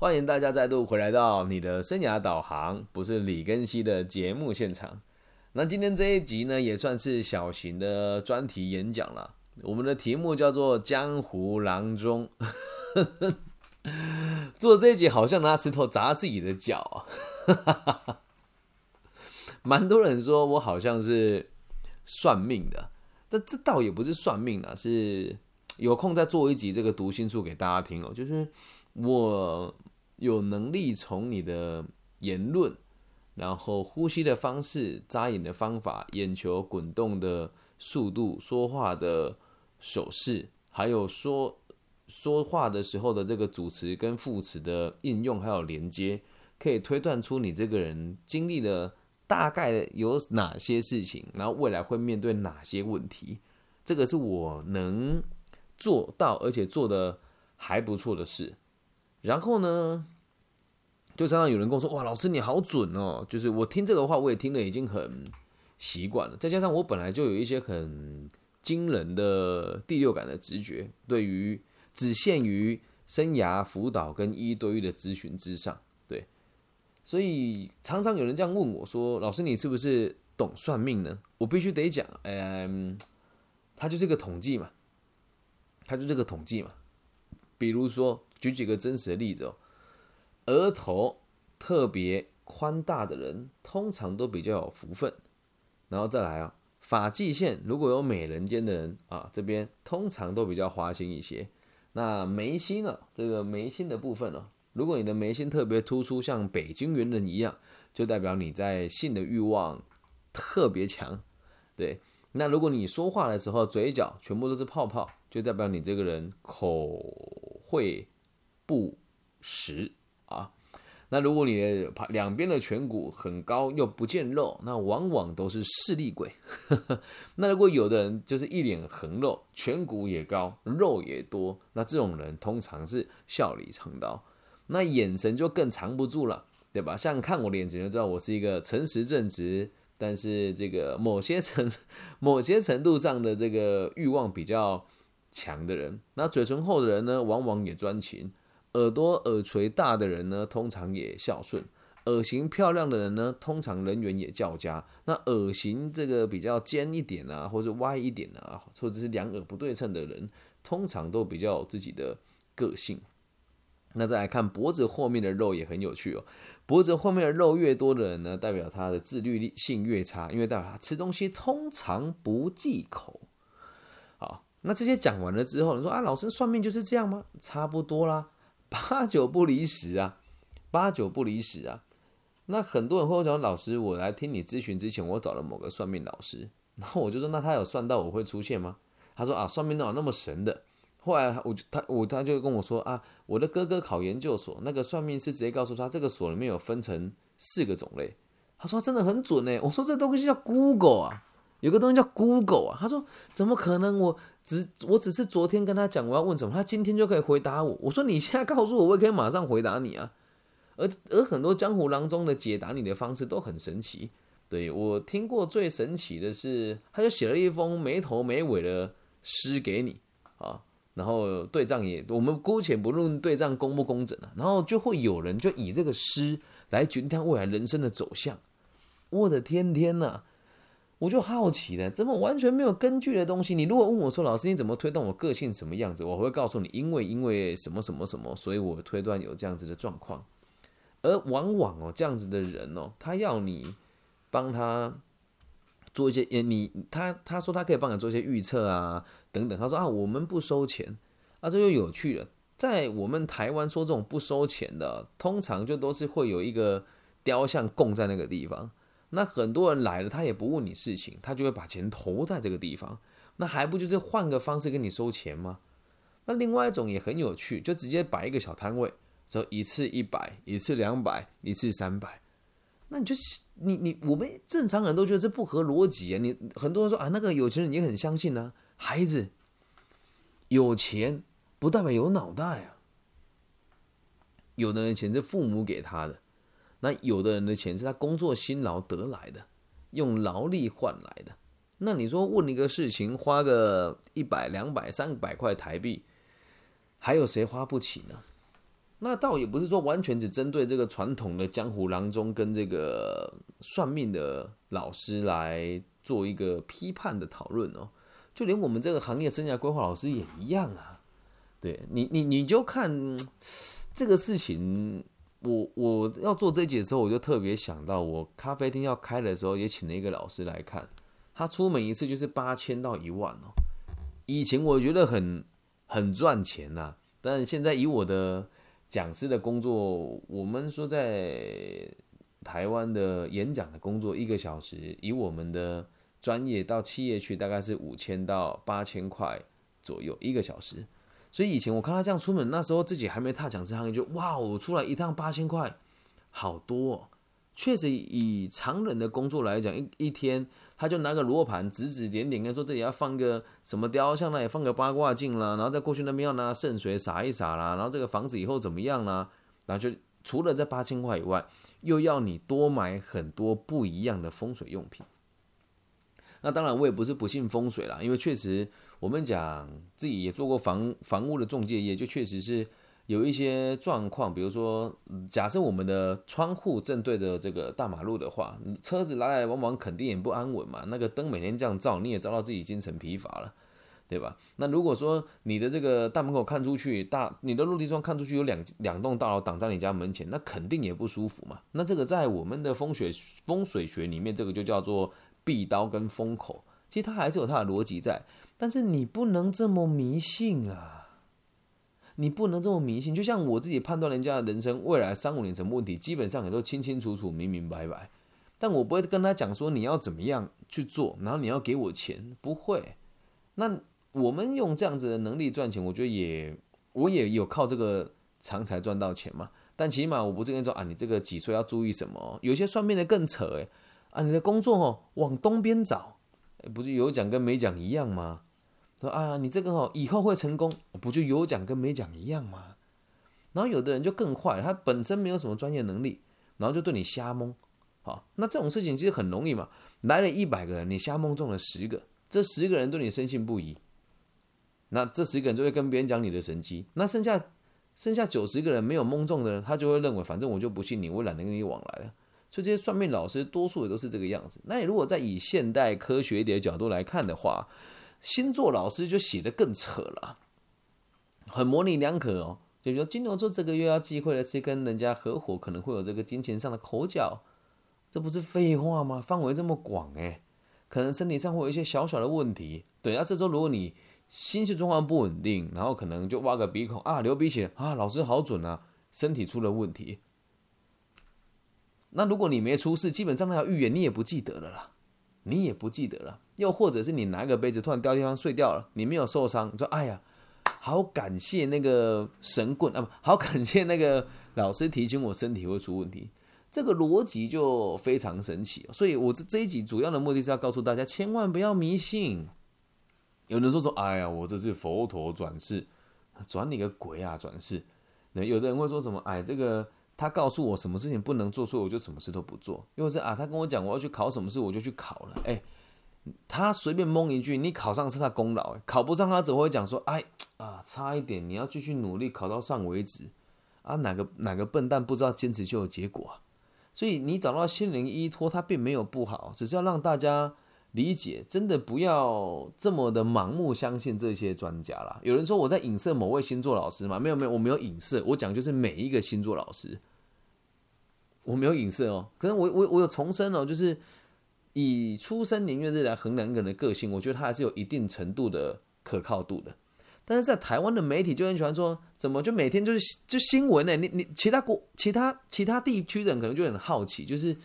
欢迎大家再度回来到你的生涯导航，不是李根熙的节目现场。那今天这一集呢，也算是小型的专题演讲了。我们的题目叫做《江湖郎中》。做这一集好像拿石头砸自己的脚啊！蛮多人说我好像是算命的，但这倒也不是算命啊，是有空再做一集这个读心术给大家听哦。就是我。有能力从你的言论，然后呼吸的方式、眨眼的方法、眼球滚动的速度、说话的手势，还有说说话的时候的这个主词跟副词的应用，还有连接，可以推断出你这个人经历了大概有哪些事情，然后未来会面对哪些问题。这个是我能做到，而且做的还不错的事。然后呢，就常常有人跟我说：“哇，老师你好准哦！”就是我听这个话，我也听了已经很习惯了。再加上我本来就有一些很惊人的第六感的直觉，对于只限于生涯辅导跟一对一的咨询之上，对。所以常常有人这样问我说：“老师，你是不是懂算命呢？”我必须得讲，嗯，它就是个统计嘛，它就这个统计嘛。比如说。举几个真实的例子哦，额头特别宽大的人，通常都比较有福分。然后再来啊，发际线如果有美人尖的人啊，这边通常都比较花心一些。那眉心呢，这个眉心的部分呢，如果你的眉心特别突出，像北京猿人一样，就代表你在性的欲望特别强。对，那如果你说话的时候嘴角全部都是泡泡，就代表你这个人口会。不实啊，那如果你的两边的颧骨很高又不见肉，那往往都是势利鬼。那如果有的人就是一脸横肉，颧骨也高，肉也多，那这种人通常是笑里藏刀，那眼神就更藏不住了，对吧？像看我脸就知道我是一个诚实正直，但是这个某些程 某些程度上的这个欲望比较强的人。那嘴唇厚的人呢，往往也专情。耳朵耳垂大的人呢，通常也孝顺；耳型漂亮的人呢，通常人缘也较佳。那耳型这个比较尖一点啊，或者歪一点啊，或者是两耳不对称的人，通常都比较有自己的个性。那再来看脖子后面的肉也很有趣哦，脖子后面的肉越多的人呢，代表他的自律性越差，因为代表他吃东西通常不忌口。好，那这些讲完了之后，你说啊，老师算命就是这样吗？差不多啦。八九不离十啊，八九不离十啊。那很多人会讲，老师，我来听你咨询之前，我找了某个算命老师，然后我就说，那他有算到我会出现吗？他说啊，算命哪有那么神的？后来我就他我他就跟我说啊，我的哥哥考研究所，那个算命师直接告诉他，这个所里面有分成四个种类。他说真的很准呢。我说这东西叫 Google 啊，有个东西叫 Google 啊。他说怎么可能我？只我只是昨天跟他讲我要问什么，他今天就可以回答我。我说你现在告诉我，我也可以马上回答你啊。而而很多江湖郎中的解答你的方式都很神奇。对我听过最神奇的是，他就写了一封没头没尾的诗给你啊，然后对账也，我们姑且不论对账公不公正啊，然后就会有人就以这个诗来决定他未来人生的走向。我的天天呐！我就好奇了，怎么完全没有根据的东西？你如果问我说，老师你怎么推断我个性什么样子？我会告诉你，因为因为什么什么什么，所以我推断有这样子的状况。而往往哦，这样子的人哦，他要你帮他做一些，你他他说他可以帮你做一些预测啊等等。他说啊，我们不收钱啊，这就有趣了。在我们台湾说这种不收钱的，通常就都是会有一个雕像供在那个地方。那很多人来了，他也不问你事情，他就会把钱投在这个地方。那还不就是换个方式跟你收钱吗？那另外一种也很有趣，就直接摆一个小摊位，说一次一百，一次两百，一次三百。那你就你你我们正常人都觉得这不合逻辑啊！你很多人说啊，那个有钱人也很相信呢。孩子有钱不代表有脑袋啊。有的人钱是父母给他的。那有的人的钱是他工作辛劳得来的，用劳力换来的。那你说问一个事情，花个一百、两百、三百块台币，还有谁花不起呢？那倒也不是说完全只针对这个传统的江湖郎中跟这个算命的老师来做一个批判的讨论哦，就连我们这个行业生涯规划老师也一样啊。对你，你你就看这个事情，我我要做这节的时候，我就特别想到，我咖啡厅要开的时候，也请了一个老师来看，他出门一次就是八千到一万哦。以前我觉得很很赚钱呐，但现在以我的讲师的工作，我们说在台湾的演讲的工作，一个小时以我们的专业到企业去，大概是五千到八千块左右一个小时。所以以前我看他这样出门，那时候自己还没踏讲师行业，就哇，我出来一趟八千块，好多。确实以常人的工作来讲，一一天他就拿个罗盘指指点点，跟说这里要放个什么雕像，那里放个八卦镜啦，然后再过去那边要拿圣水洒一洒啦，然后这个房子以后怎么样啦，然后就除了这八千块以外，又要你多买很多不一样的风水用品。那当然我也不是不信风水啦，因为确实我们讲自己也做过房房屋的中介业，就确实是。有一些状况，比如说，假设我们的窗户正对着这个大马路的话，车子来来往往肯定也不安稳嘛。那个灯每天这样照，你也照到自己精神疲乏了，对吧？那如果说你的这个大门口看出去，大你的落地窗看出去有两两栋大楼挡在你家门前，那肯定也不舒服嘛。那这个在我们的风水风水学里面，这个就叫做壁刀跟风口，其实它还是有它的逻辑在，但是你不能这么迷信啊。你不能这么迷信，就像我自己判断人家的人生未来三五年什么问题，基本上也都清清楚楚、明明白白。但我不会跟他讲说你要怎么样去做，然后你要给我钱，不会。那我们用这样子的能力赚钱，我觉得也我也有靠这个长才赚到钱嘛。但起码我不是跟你说啊，你这个几岁要注意什么？有些算命的更扯诶，啊，你的工作哦往东边找，不是有讲跟没讲一样吗？说啊，你这个哦，以后会成功，不就有奖跟没奖一样吗？然后有的人就更坏，他本身没有什么专业能力，然后就对你瞎蒙。好，那这种事情其实很容易嘛。来了一百个人，你瞎蒙中了十个，这十个人对你深信不疑，那这十个人就会跟别人讲你的神迹。那剩下剩下九十个人没有蒙中的人，他就会认为，反正我就不信你，我懒得跟你往来了。所以这些算命老师多数也都是这个样子。那你如果再以现代科学一点的角度来看的话，星座老师就写的更扯了，很模棱两可哦。就说金牛座这个月要忌讳的是跟人家合伙，可能会有这个金钱上的口角，这不是废话吗？范围这么广诶，可能身体上会有一些小小的问题。对啊，这周如果你心绪状况不稳定，然后可能就挖个鼻孔啊，流鼻血啊，老师好准啊，身体出了问题。那如果你没出事，基本上那条预言你也不记得了啦。你也不记得了，又或者是你拿个杯子突然掉地方碎掉了，你没有受伤，你说哎呀，好感谢那个神棍啊，不 好感谢那个老师提醒我身体会出问题，这个逻辑就非常神奇。所以我这这一集主要的目的是要告诉大家，千万不要迷信。有人说说，哎呀，我这是佛陀转世，转你个鬼啊，转世。那有的人会说什么，哎，这个。他告诉我什么事情不能做，所以我就什么事都不做。又或是啊，他跟我讲我要去考什么事，我就去考了。哎，他随便蒙一句，你考上是他功劳，考不上他只会讲说，哎啊，差一点，你要继续努力，考到上为止。啊，哪个哪个笨蛋不知道坚持就有结果啊？所以你找到心灵依托，它并没有不好，只是要让大家理解，真的不要这么的盲目相信这些专家啦。有人说我在影射某位星座老师嘛？没有没有，我没有影射，我讲就是每一个星座老师。我没有影射哦，可能我我我有重申哦，就是以出生年月日来衡量一个人的个性，我觉得他还是有一定程度的可靠度的。但是在台湾的媒体就很喜欢说，怎么就每天就是就新闻呢？你你其他国其他其他地区的人可能就很好奇，就是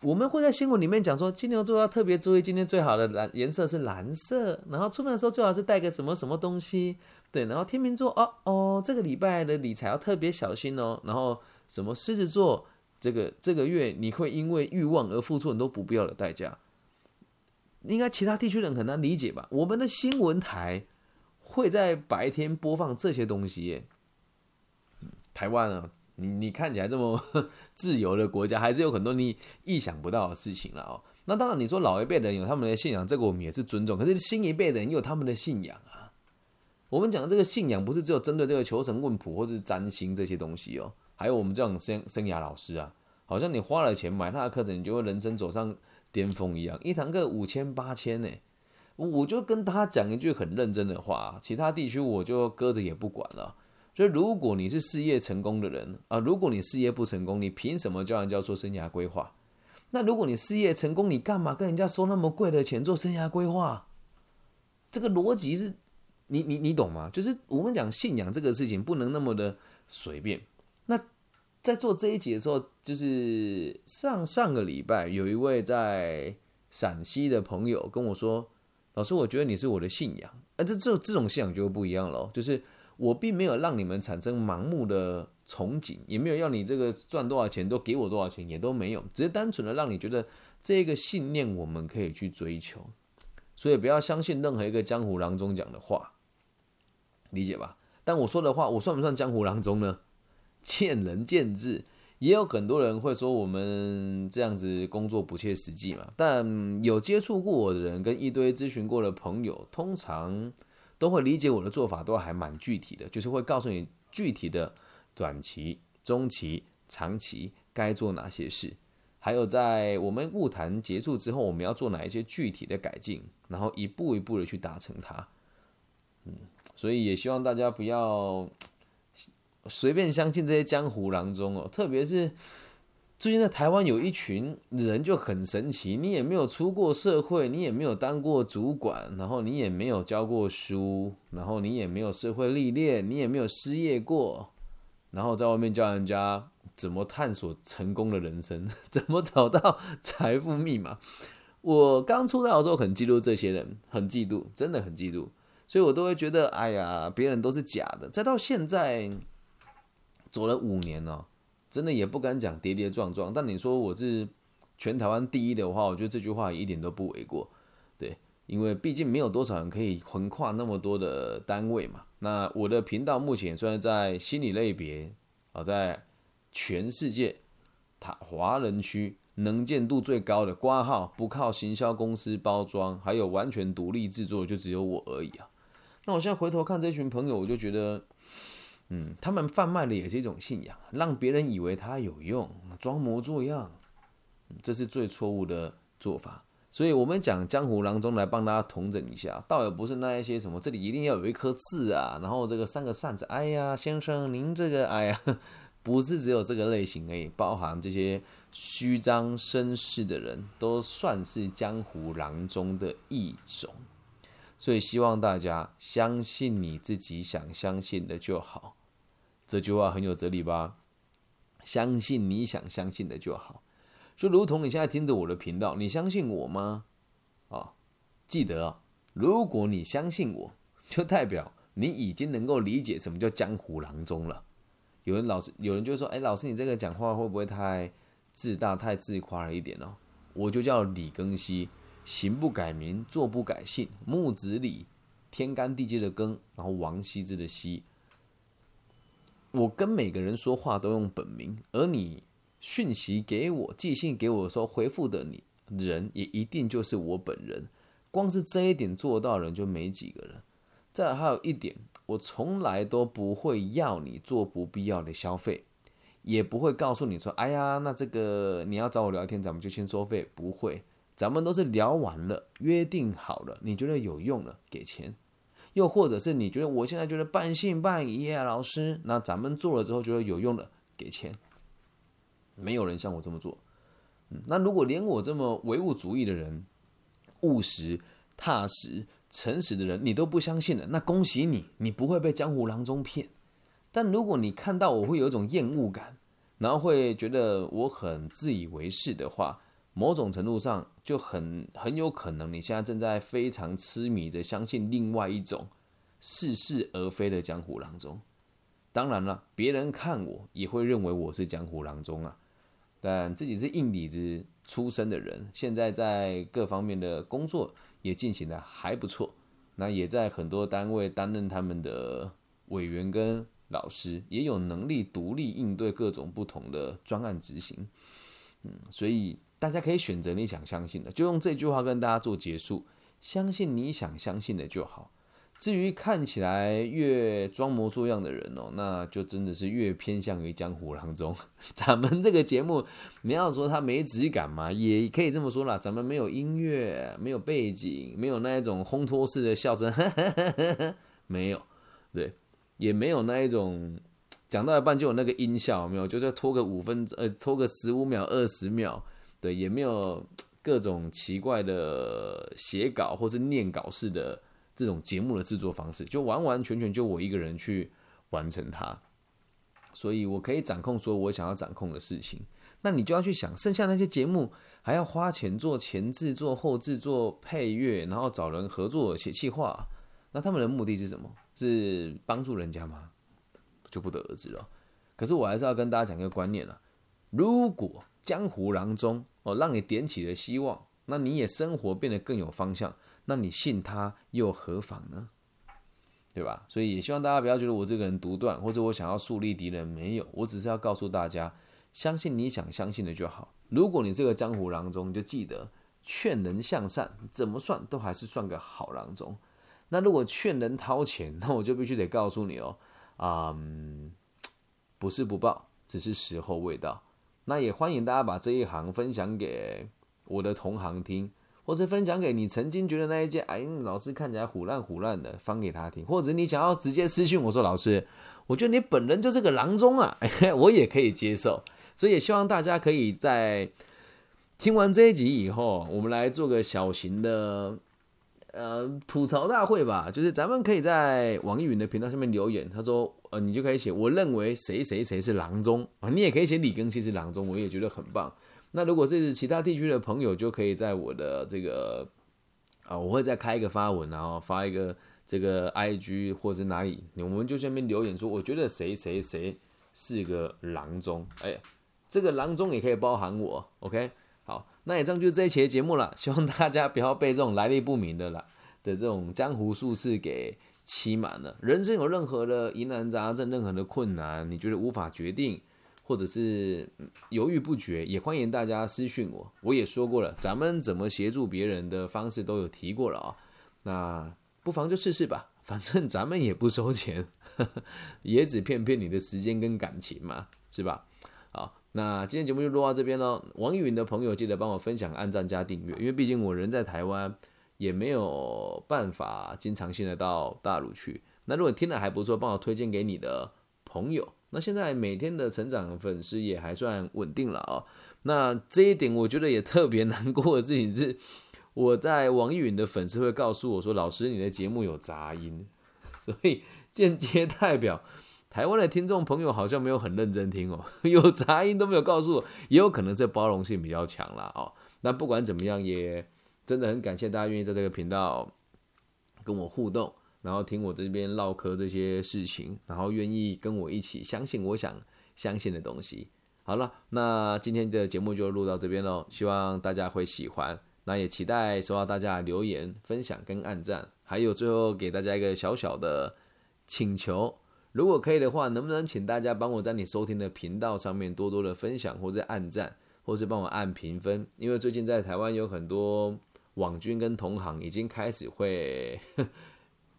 我们会在新闻里面讲说，金牛座要特别注意，今天最好的蓝颜色是蓝色，然后出门的时候最好是带个什么什么东西，对，然后天秤座哦哦，这个礼拜的理财要特别小心哦，然后什么狮子座。这个这个月你会因为欲望而付出很多不必要的代价，应该其他地区人很难理解吧？我们的新闻台会在白天播放这些东西，台湾啊，你你看起来这么 自由的国家，还是有很多你意想不到的事情了哦。那当然，你说老一辈人有他们的信仰，这个我们也是尊重。可是新一辈人有他们的信仰啊，我们讲这个信仰，不是只有针对这个求神问卜或是占星这些东西哦，还有我们这种生生涯老师啊，好像你花了钱买他的课程，你就会人生走上巅峰一样，一堂课五千八千呢。我就跟他讲一句很认真的话，其他地区我就搁着也不管了。所以如果你是事业成功的人啊，如果你事业不成功，你凭什么叫人家做生涯规划？那如果你事业成功，你干嘛跟人家收那么贵的钱做生涯规划？这个逻辑是，你你你懂吗？就是我们讲信仰这个事情不能那么的随便。在做这一节的时候，就是上上个礼拜有一位在陕西的朋友跟我说。老师，我觉得你是我的信仰，哎，这这这种信仰就不一样了。就是我并没有让你们产生盲目的憧憬，也没有要你这个赚多少钱都给我多少钱，也都没有，只是单纯的让你觉得这个信念我们可以去追求。所以不要相信任何一个江湖郎中讲的话，理解吧？但我说的话，我算不算江湖郎中呢？见仁见智。也有很多人会说我们这样子工作不切实际嘛，但有接触过我的人跟一堆咨询过的朋友，通常都会理解我的做法，都还蛮具体的，就是会告诉你具体的短期、中期、长期该做哪些事，还有在我们物谈结束之后，我们要做哪一些具体的改进，然后一步一步的去达成它。嗯，所以也希望大家不要。随便相信这些江湖郎中哦，特别是最近在台湾有一群人就很神奇，你也没有出过社会，你也没有当过主管，然后你也没有教过书，然后你也没有社会历练，你也没有失业过，然后在外面教人家怎么探索成功的人生，怎么找到财富密码。我刚出道的时候很嫉妒这些人，很嫉妒，真的很嫉妒，所以我都会觉得，哎呀，别人都是假的。再到现在。走了五年了，真的也不敢讲跌跌撞撞。但你说我是全台湾第一的话，我觉得这句话一点都不为过。对，因为毕竟没有多少人可以横跨那么多的单位嘛。那我的频道目前虽然在心理类别啊，在全世界他华人区能见度最高的挂号，不靠行销公司包装，还有完全独立制作，就只有我而已啊。那我现在回头看这群朋友，我就觉得。嗯，他们贩卖的也是一种信仰，让别人以为他有用，装模作样，这是最错误的做法。所以，我们讲江湖郎中来帮大家统整一下，倒也不是那一些什么，这里一定要有一颗痣啊，然后这个三个扇子，哎呀，先生您这个，哎呀，不是只有这个类型而已，包含这些虚张声势的人，都算是江湖郎中的一种。所以，希望大家相信你自己想相信的就好。这句话很有哲理吧？相信你想相信的就好。就如同你现在听着我的频道，你相信我吗？啊，记得，如果你相信我，就代表你已经能够理解什么叫江湖郎中了。有人老师，有人就说：“哎，老师，你这个讲话会不会太自大、太自夸了一点呢？”我就叫李庚希，行不改名，坐不改姓，木子李，天干地支的庚，然后王羲之的羲。我跟每个人说话都用本名，而你讯息给我、寄信给我的时候回复的你人也一定就是我本人。光是这一点做到的人就没几个人。再还有一点，我从来都不会要你做不必要的消费，也不会告诉你说：“哎呀，那这个你要找我聊天，咱们就先收费。”不会，咱们都是聊完了，约定好了，你觉得有用了，给钱。又或者是你觉得我现在觉得半信半疑啊，老师，那咱们做了之后觉得有用了，给钱。没有人像我这么做。那如果连我这么唯物主义的人、务实、踏实、诚实的人，你都不相信了，那恭喜你，你不会被江湖郎中骗。但如果你看到我会有一种厌恶感，然后会觉得我很自以为是的话，某种程度上就很很有可能，你现在正在非常痴迷着相信另外一种似是而非的江湖郎中。当然了，别人看我也会认为我是江湖郎中啊。但自己是硬底子出身的人，现在在各方面的工作也进行的还不错，那也在很多单位担任他们的委员跟老师，也有能力独立应对各种不同的专案执行。嗯，所以。大家可以选择你想相信的，就用这句话跟大家做结束。相信你想相信的就好。至于看起来越装模作样的人哦，那就真的是越偏向于江湖郎中。咱们这个节目，你要说他没质感嘛，也可以这么说啦。咱们没有音乐，没有背景，没有那一种烘托式的笑声，没有，对，也没有那一种讲到一半就有那个音效，没有，就是拖个五分呃，拖个十五秒、二十秒，对，也没有各种奇怪的写稿或是念稿式的。这种节目的制作方式，就完完全全就我一个人去完成它，所以我可以掌控说我想要掌控的事情。那你就要去想，剩下那些节目还要花钱做前制作、后制作、配乐，然后找人合作写企划，那他们的目的是什么？是帮助人家吗？就不得而知了。可是我还是要跟大家讲一个观念了：如果江湖郎中哦，让你点起了希望，那你也生活变得更有方向。那你信他又何妨呢？对吧？所以也希望大家不要觉得我这个人独断，或者我想要树立敌人。没有，我只是要告诉大家，相信你想相信的就好。如果你这个江湖郎中，你就记得劝人向善，怎么算都还是算个好郎中。那如果劝人掏钱，那我就必须得告诉你哦，啊，不是不报，只是时候未到。那也欢迎大家把这一行分享给我的同行听。或者分享给你曾经觉得那一件，哎，老师看起来虎烂虎烂的，放给他听。或者你想要直接私信我说，老师，我觉得你本人就是个郎中啊，我也可以接受。所以也希望大家可以在听完这一集以后，我们来做个小型的呃吐槽大会吧。就是咱们可以在网易云的频道上面留言，他说，呃，你就可以写，我认为谁谁谁是郎中。啊，你也可以写李庚希是郎中，我也觉得很棒。那如果这是其他地区的朋友，就可以在我的这个啊，我会再开一个发文，然后发一个这个 IG 或者哪里，我们就下面留言说，我觉得谁谁谁是个郎中，哎，这个郎中也可以包含我，OK，好，那以上就是这一期的节目了，希望大家不要被这种来历不明的啦的这种江湖术士给期满了。人生有任何的疑难杂症，任何的困难，你觉得无法决定。或者是犹豫不决，也欢迎大家私讯我。我也说过了，咱们怎么协助别人的方式都有提过了啊。那不妨就试试吧，反正咱们也不收钱，也只骗骗你的时间跟感情嘛，是吧？好，那今天节目就录到这边喽。网易云的朋友记得帮我分享、按赞加订阅，因为毕竟我人在台湾，也没有办法经常性的到大陆去。那如果听了还不错，帮我推荐给你的朋友。那现在每天的成长粉丝也还算稳定了啊。那这一点我觉得也特别难过的事情是，我在网易云的粉丝会告诉我说：“老师，你的节目有杂音。”所以间接代表台湾的听众朋友好像没有很认真听哦，有杂音都没有告诉我，也有可能这包容性比较强啦哦。那不管怎么样，也真的很感谢大家愿意在这个频道跟我互动。然后听我这边唠嗑这些事情，然后愿意跟我一起相信我想相信的东西。好了，那今天的节目就录到这边喽，希望大家会喜欢。那也期待收到大家留言、分享跟按赞。还有最后给大家一个小小的请求，如果可以的话，能不能请大家帮我在你收听的频道上面多多的分享或者按赞，或是帮我按评分？因为最近在台湾有很多网军跟同行已经开始会。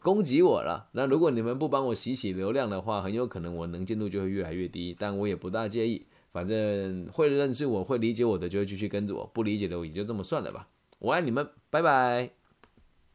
攻击我了，那如果你们不帮我洗洗流量的话，很有可能我能见度就会越来越低。但我也不大介意，反正会认识我会理解我的就会继续跟着我，不理解的我也就这么算了吧。我爱你们，拜拜。